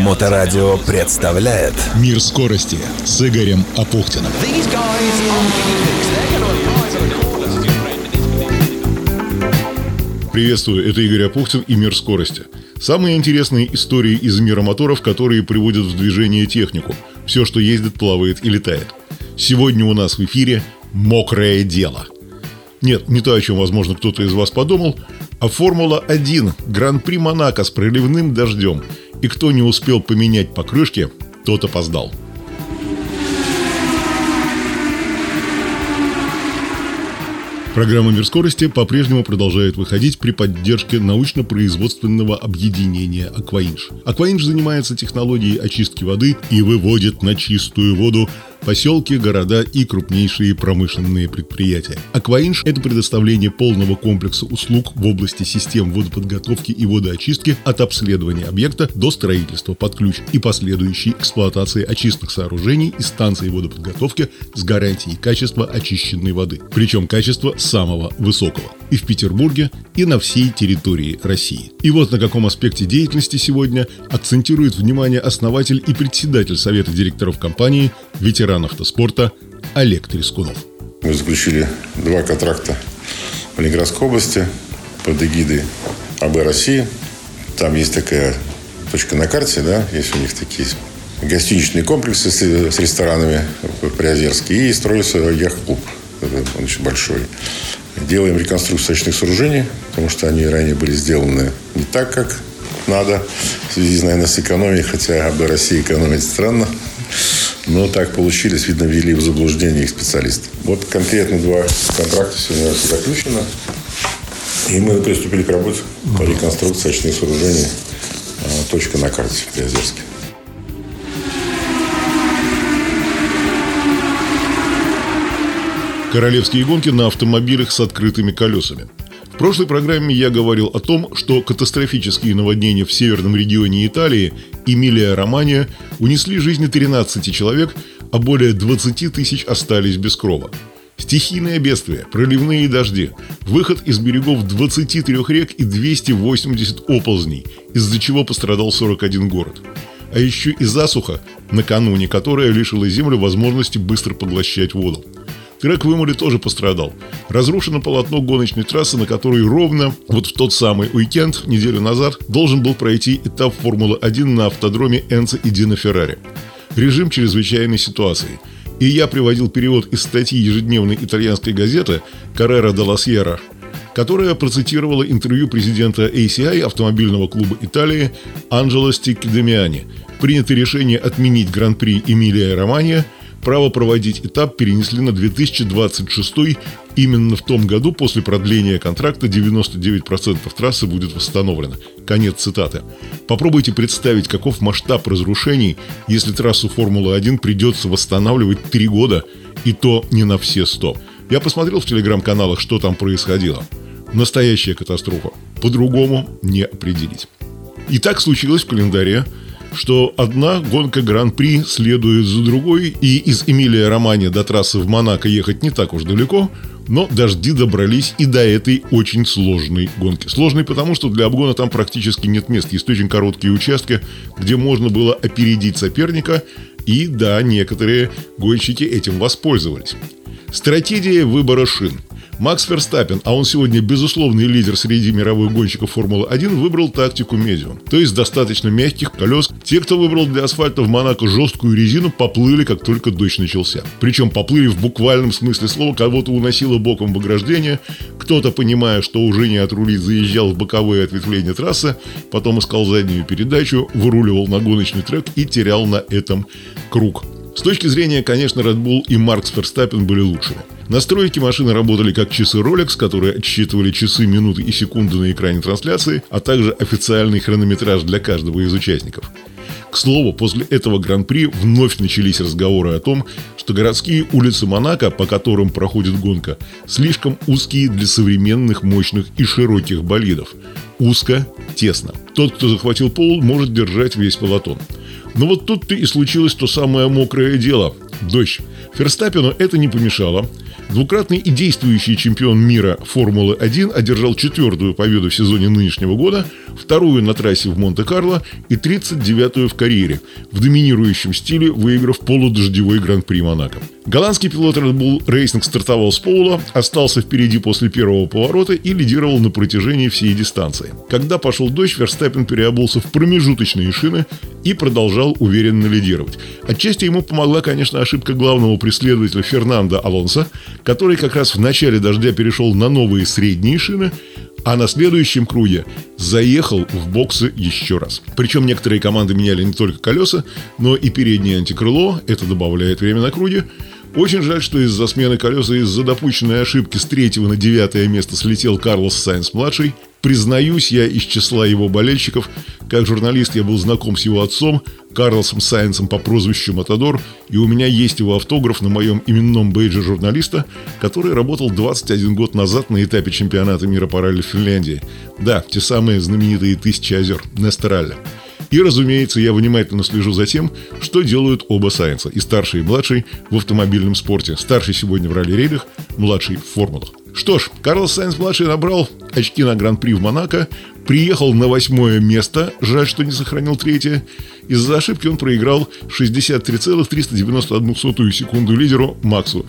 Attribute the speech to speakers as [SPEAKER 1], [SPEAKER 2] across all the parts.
[SPEAKER 1] Моторадио представляет
[SPEAKER 2] Мир скорости с Игорем Апухтиным. Приветствую, это Игорь Апухтин и Мир скорости. Самые интересные истории из мира моторов, которые приводят в движение технику. Все, что ездит, плавает и летает. Сегодня у нас в эфире «Мокрое дело». Нет, не то, о чем, возможно, кто-то из вас подумал, а Формула-1 Гран-при Монако с проливным дождем. И кто не успел поменять покрышки, тот опоздал. Программа «Мир скорости» по-прежнему продолжает выходить при поддержке научно-производственного объединения «Акваинж». «Акваинж» занимается технологией очистки воды и выводит на чистую воду поселки, города и крупнейшие промышленные предприятия. Акваинж – это предоставление полного комплекса услуг в области систем водоподготовки и водоочистки от обследования объекта до строительства под ключ и последующей эксплуатации очистных сооружений и станций водоподготовки с гарантией качества очищенной воды. Причем качество самого высокого. И в Петербурге, и на всей территории России. И вот на каком аспекте деятельности сегодня акцентирует внимание основатель и председатель Совета директоров компании, ветеран автоспорта Олег Трескунов.
[SPEAKER 3] Мы заключили два контракта в Ленинградской области под эгидой АБ России. Там есть такая точка на карте, да, есть у них такие гостиничные комплексы с, с ресторанами в Приозерске и строится яхт-клуб. Он очень большой. Делаем реконструкцию очных сооружений, потому что они ранее были сделаны не так, как надо, в связи, наверное, с экономией, хотя АБ России экономить странно. Но так получилось, видно, ввели в заблуждение их специалисты. Вот конкретно два контракта сегодня заключено. И мы приступили к работе по реконструкции очных сооружений а, точка на карте в Приозерске.
[SPEAKER 2] Королевские гонки на автомобилях с открытыми колесами. В прошлой программе я говорил о том, что катастрофические наводнения в северном регионе Италии, Эмилия-Романия, унесли жизни 13 человек, а более 20 тысяч остались без крова. Стихийное бедствие, проливные дожди, выход из берегов 23 рек и 280 оползней, из-за чего пострадал 41 город. А еще и засуха, накануне которая лишила землю возможности быстро поглощать воду. Трек в Имоле тоже пострадал. Разрушено полотно гоночной трассы, на которой ровно вот в тот самый уикенд, неделю назад, должен был пройти этап Формулы-1 на автодроме Энца и Дина Феррари. Режим чрезвычайной ситуации. И я приводил перевод из статьи ежедневной итальянской газеты «Каррера де ла Сьерра», которая процитировала интервью президента ACI автомобильного клуба Италии Анджело Стиккидемиани. Принято решение отменить Гран-при Эмилия Романия – Право проводить этап перенесли на 2026 Именно в том году после продления контракта 99% трассы будет восстановлено. Конец цитаты. Попробуйте представить, каков масштаб разрушений, если трассу Формулы-1 придется восстанавливать 3 года, и то не на все 100. Я посмотрел в телеграм-каналах, что там происходило. Настоящая катастрофа. По-другому не определить. И так случилось в календаре что одна гонка Гран-при следует за другой, и из Эмилия Романи до трассы в Монако ехать не так уж далеко, но дожди добрались и до этой очень сложной гонки. Сложной потому, что для обгона там практически нет мест. Есть очень короткие участки, где можно было опередить соперника, и да, некоторые гонщики этим воспользовались. Стратегия выбора шин – Макс Ферстаппин, а он сегодня безусловный лидер среди мировых гонщиков Формулы-1, выбрал тактику медиум. То есть достаточно мягких колес. Те, кто выбрал для асфальта в Монако жесткую резину, поплыли, как только дождь начался. Причем поплыли в буквальном смысле слова, кого-то уносило боком в ограждение, кто-то, понимая, что уже не отрулить, заезжал в боковые ответвления трассы, потом искал заднюю передачу, выруливал на гоночный трек и терял на этом круг. С точки зрения, конечно, Red Bull и Маркс Ферстаппин были лучшими. Настройки машины работали как часы Rolex, которые отсчитывали часы, минуты и секунды на экране трансляции, а также официальный хронометраж для каждого из участников. К слову, после этого гран-при вновь начались разговоры о том, что городские улицы Монако, по которым проходит гонка, слишком узкие для современных, мощных и широких болидов. Узко, тесно. Тот, кто захватил пол, может держать весь полотон. Но вот тут-то и случилось то самое мокрое дело – дождь. Ферстаппину это не помешало. Двукратный и действующий чемпион мира Формулы-1 одержал четвертую победу в сезоне нынешнего года, вторую на трассе в Монте-Карло и 39-ю в карьере, в доминирующем стиле выиграв полудождевой Гран-при Монако. Голландский пилот Red Bull Racing стартовал с пола, остался впереди после первого поворота и лидировал на протяжении всей дистанции. Когда пошел дождь, Верстаппин переобулся в промежуточные шины и продолжал уверенно лидировать. Отчасти ему помогла, конечно, ошибка главного преследователя Фернандо Алонса, который как раз в начале дождя перешел на новые средние шины, а на следующем круге заехал в боксы еще раз. Причем некоторые команды меняли не только колеса, но и переднее антикрыло, это добавляет время на круге. Очень жаль, что из-за смены колес и из-за допущенной ошибки с третьего на девятое место слетел Карлос Сайнс-младший. Признаюсь, я из числа его болельщиков. Как журналист я был знаком с его отцом, Карлосом Сайнсом по прозвищу Матадор, и у меня есть его автограф на моем именном бейдже журналиста, который работал 21 год назад на этапе чемпионата мира по ралли в Финляндии. Да, те самые знаменитые «Тысячи озер» Нестералля. И, разумеется, я внимательно слежу за тем, что делают оба Сайенса, и старший, и младший в автомобильном спорте. Старший сегодня в ралли-рейдах, младший в формулах. Что ж, Карлос Сайнс-младший набрал очки на Гран-при в Монако, приехал на восьмое место, жаль, что не сохранил третье. Из-за ошибки он проиграл 63,391 секунду лидеру Максу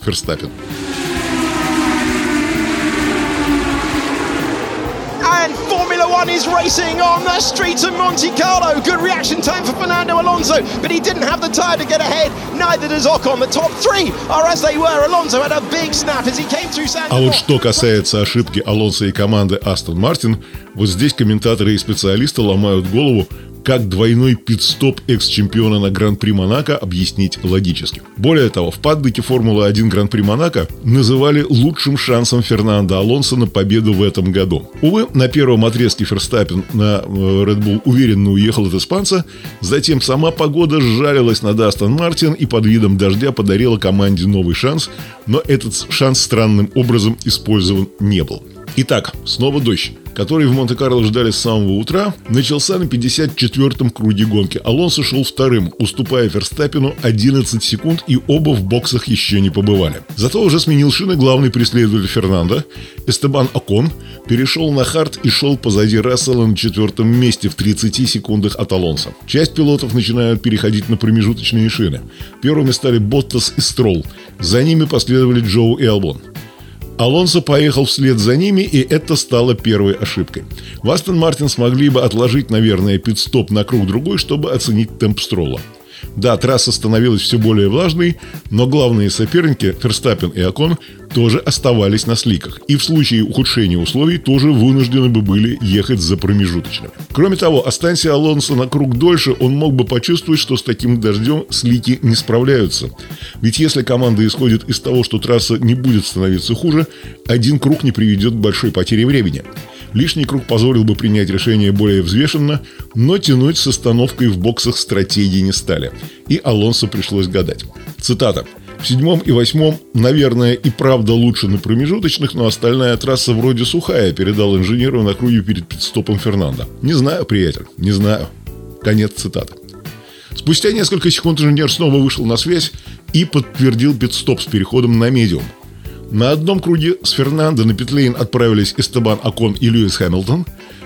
[SPEAKER 2] Ферстаппину.
[SPEAKER 4] One is racing on the streets of Monte Carlo. Good reaction time for Fernando Alonso, but he didn't have the tyre to get ahead. Neither does Ocon. The top three are as they were. Alonso had a big snap as he came through San
[SPEAKER 2] А вот что касается ошибки Алонса и команды Астон Мартин, вот здесь комментаторы и специалисты ломают голову, как двойной пит-стоп экс-чемпиона на Гран-при Монако объяснить логически. Более того, в паддеке Формулы-1 Гран-при Монако называли лучшим шансом Фернандо Алонсо на победу в этом году. Увы, на первом отрезке Ферстаппин на э, Red Bull уверенно уехал от испанца, затем сама погода сжалилась на Астон Мартин и под видом дождя подарила команде новый шанс, но этот шанс странным образом использован не был. Итак, снова дождь который в Монте-Карло ждали с самого утра, начался на 54-м круге гонки. Алонсо шел вторым, уступая Ферстаппину 11 секунд, и оба в боксах еще не побывали. Зато уже сменил шины главный преследователь Фернандо. Эстебан Окон перешел на хард и шел позади Рассела на четвертом месте в 30 секундах от Алонса. Часть пилотов начинают переходить на промежуточные шины. Первыми стали Боттас и Стролл. За ними последовали Джоу и Албон. Алонсо поехал вслед за ними, и это стало первой ошибкой. В Астон Мартин смогли бы отложить, наверное, пит-стоп на круг другой, чтобы оценить темп строла. Да, трасса становилась все более влажной, но главные соперники, Ферстаппин и Акон, тоже оставались на сликах. И в случае ухудшения условий тоже вынуждены бы были ехать за промежуточными. Кроме того, останься Алонсо на круг дольше, он мог бы почувствовать, что с таким дождем слики не справляются. Ведь если команда исходит из того, что трасса не будет становиться хуже, один круг не приведет к большой потере времени. Лишний круг позволил бы принять решение более взвешенно, но тянуть с остановкой в боксах стратегии не стали. И Алонсо пришлось гадать. Цитата. В седьмом и восьмом, наверное, и правда лучше на промежуточных, но остальная трасса вроде сухая, передал инженеру на круге перед пидстопом Фернандо. Не знаю, приятель, не знаю. Конец цитаты. Спустя несколько секунд инженер снова вышел на связь и подтвердил пидстоп с переходом на медиум. На одном круге с Фернандо на Петлейн отправились Эстебан Акон и Льюис Хэмилтон,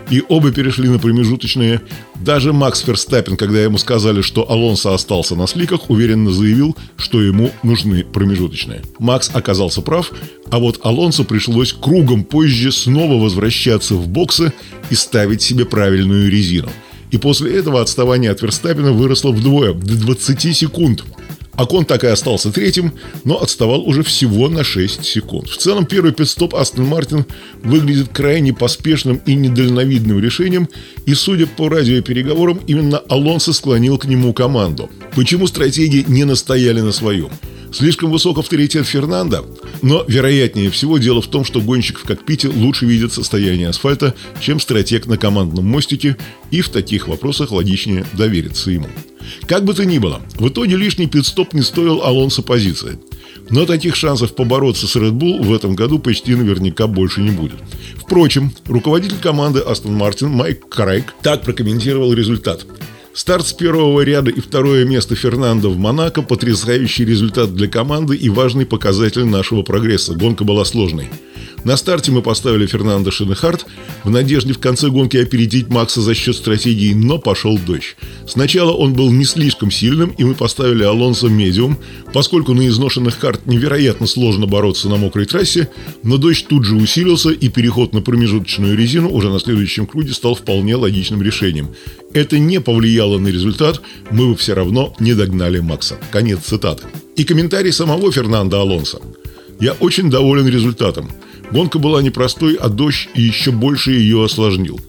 [SPEAKER 2] и оба перешли на промежуточные. Даже Макс Ферстаппин, когда ему сказали, что Алонсо остался на сликах, уверенно заявил, что ему нужны промежуточные. Макс оказался прав, а вот Алонсо пришлось кругом позже снова возвращаться в боксы и ставить себе правильную резину. И после этого отставание от Верстаппина выросло вдвое, до 20 секунд. Акон так и остался третьим, но отставал уже всего на 6 секунд. В целом, первый пидстоп Астон Мартин выглядит крайне поспешным и недальновидным решением, и, судя по радиопереговорам, именно Алонсо склонил к нему команду. Почему стратегии не настояли на своем? Слишком высок авторитет Фернанда, но вероятнее всего дело в том, что гонщик в кокпите лучше видит состояние асфальта, чем стратег на командном мостике, и в таких вопросах логичнее довериться ему. Как бы то ни было, в итоге лишний пидстоп не стоил Алонсо позиции. Но таких шансов побороться с Red Bull в этом году почти наверняка больше не будет. Впрочем, руководитель команды Aston Martin Майк Крайк так прокомментировал результат. Старт с первого ряда и второе место Фернандо в Монако – потрясающий результат для команды и важный показатель нашего прогресса. Гонка была сложной. На старте мы поставили Фернандо Шинехарт в надежде в конце гонки опередить Макса за счет стратегии, но пошел дождь. Сначала он был не слишком сильным, и мы поставили Алонсо медиум, поскольку на изношенных карт невероятно сложно бороться на мокрой трассе, но дождь тут же усилился, и переход на промежуточную резину уже на следующем круге стал вполне логичным решением. Это не повлияло на результат, мы бы все равно не догнали Макса. Конец цитаты. И комментарий самого Фернандо Алонсо. «Я очень доволен результатом. Гонка была непростой, а дождь еще больше ее осложнил.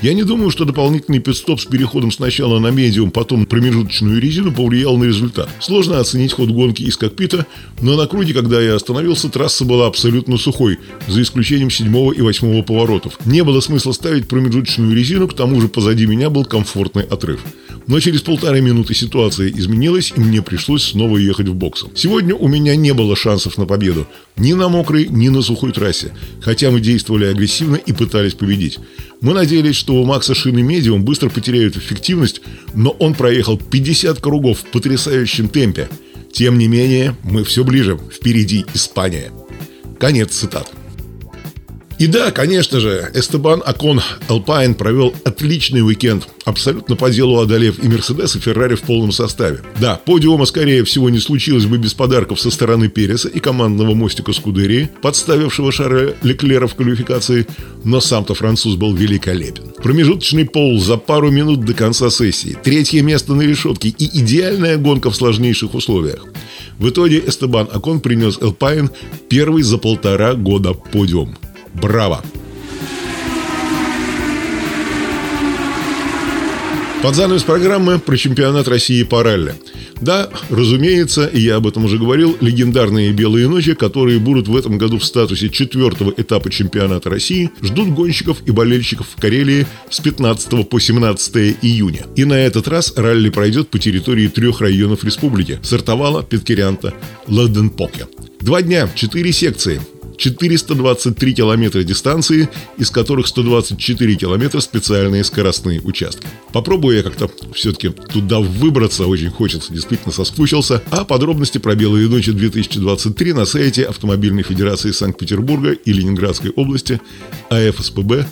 [SPEAKER 2] Я не думаю, что дополнительный пидстоп с переходом сначала на медиум, потом промежуточную резину повлиял на результат. Сложно оценить ход гонки из кокпита, но на круге, когда я остановился, трасса была абсолютно сухой, за исключением седьмого и восьмого поворотов. Не было смысла ставить промежуточную резину, к тому же позади меня был комфортный отрыв. Но через полторы минуты ситуация изменилась, и мне пришлось снова ехать в бокс. Сегодня у меня не было шансов на победу. Ни на мокрой, ни на сухой трассе. Хотя мы действовали агрессивно и пытались победить. Мы надеялись, что у Макса шины медиум быстро потеряют эффективность, но он проехал 50 кругов в потрясающем темпе. Тем не менее, мы все ближе. Впереди Испания. Конец цитаты. И да, конечно же, Эстебан Акон Алпайн провел отличный уикенд, абсолютно по делу одолев и Мерседес, и Феррари в полном составе. Да, подиума, скорее всего, не случилось бы без подарков со стороны Переса и командного мостика Скудерии, подставившего Шарля Леклера в квалификации, но сам-то француз был великолепен. Промежуточный пол за пару минут до конца сессии, третье место на решетке и идеальная гонка в сложнейших условиях. В итоге Эстебан Окон принес Элпайн первый за полтора года подиум. Браво! Под занавес программы про чемпионат России по ралли. Да, разумеется, и я об этом уже говорил, легендарные «Белые ночи», которые будут в этом году в статусе четвертого этапа чемпионата России, ждут гонщиков и болельщиков в Карелии с 15 по 17 июня. И на этот раз ралли пройдет по территории трех районов республики – Сартовала, Петкерянта, Ладенпоке. Два дня, четыре секции. 423 километра дистанции, из которых 124 километра специальные скоростные участки. Попробую я как-то все-таки туда выбраться, очень хочется, действительно соскучился. А подробности про «Белые ночи 2023» на сайте Автомобильной Федерации Санкт-Петербурга и Ленинградской области afspb.org.ru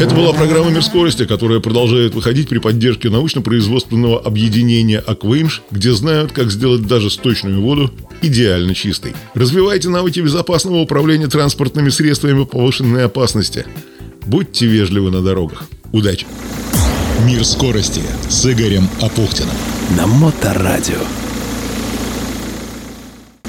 [SPEAKER 2] это была программа «Мир скорости», которая продолжает выходить при поддержке научно-производственного объединения «Аквеймш», где знают, как сделать даже сточную воду идеально чистой. Развивайте навыки безопасного управления транспортными средствами повышенной опасности. Будьте вежливы на дорогах. Удачи!
[SPEAKER 1] «Мир скорости» с Игорем Апухтиным. На Моторадио.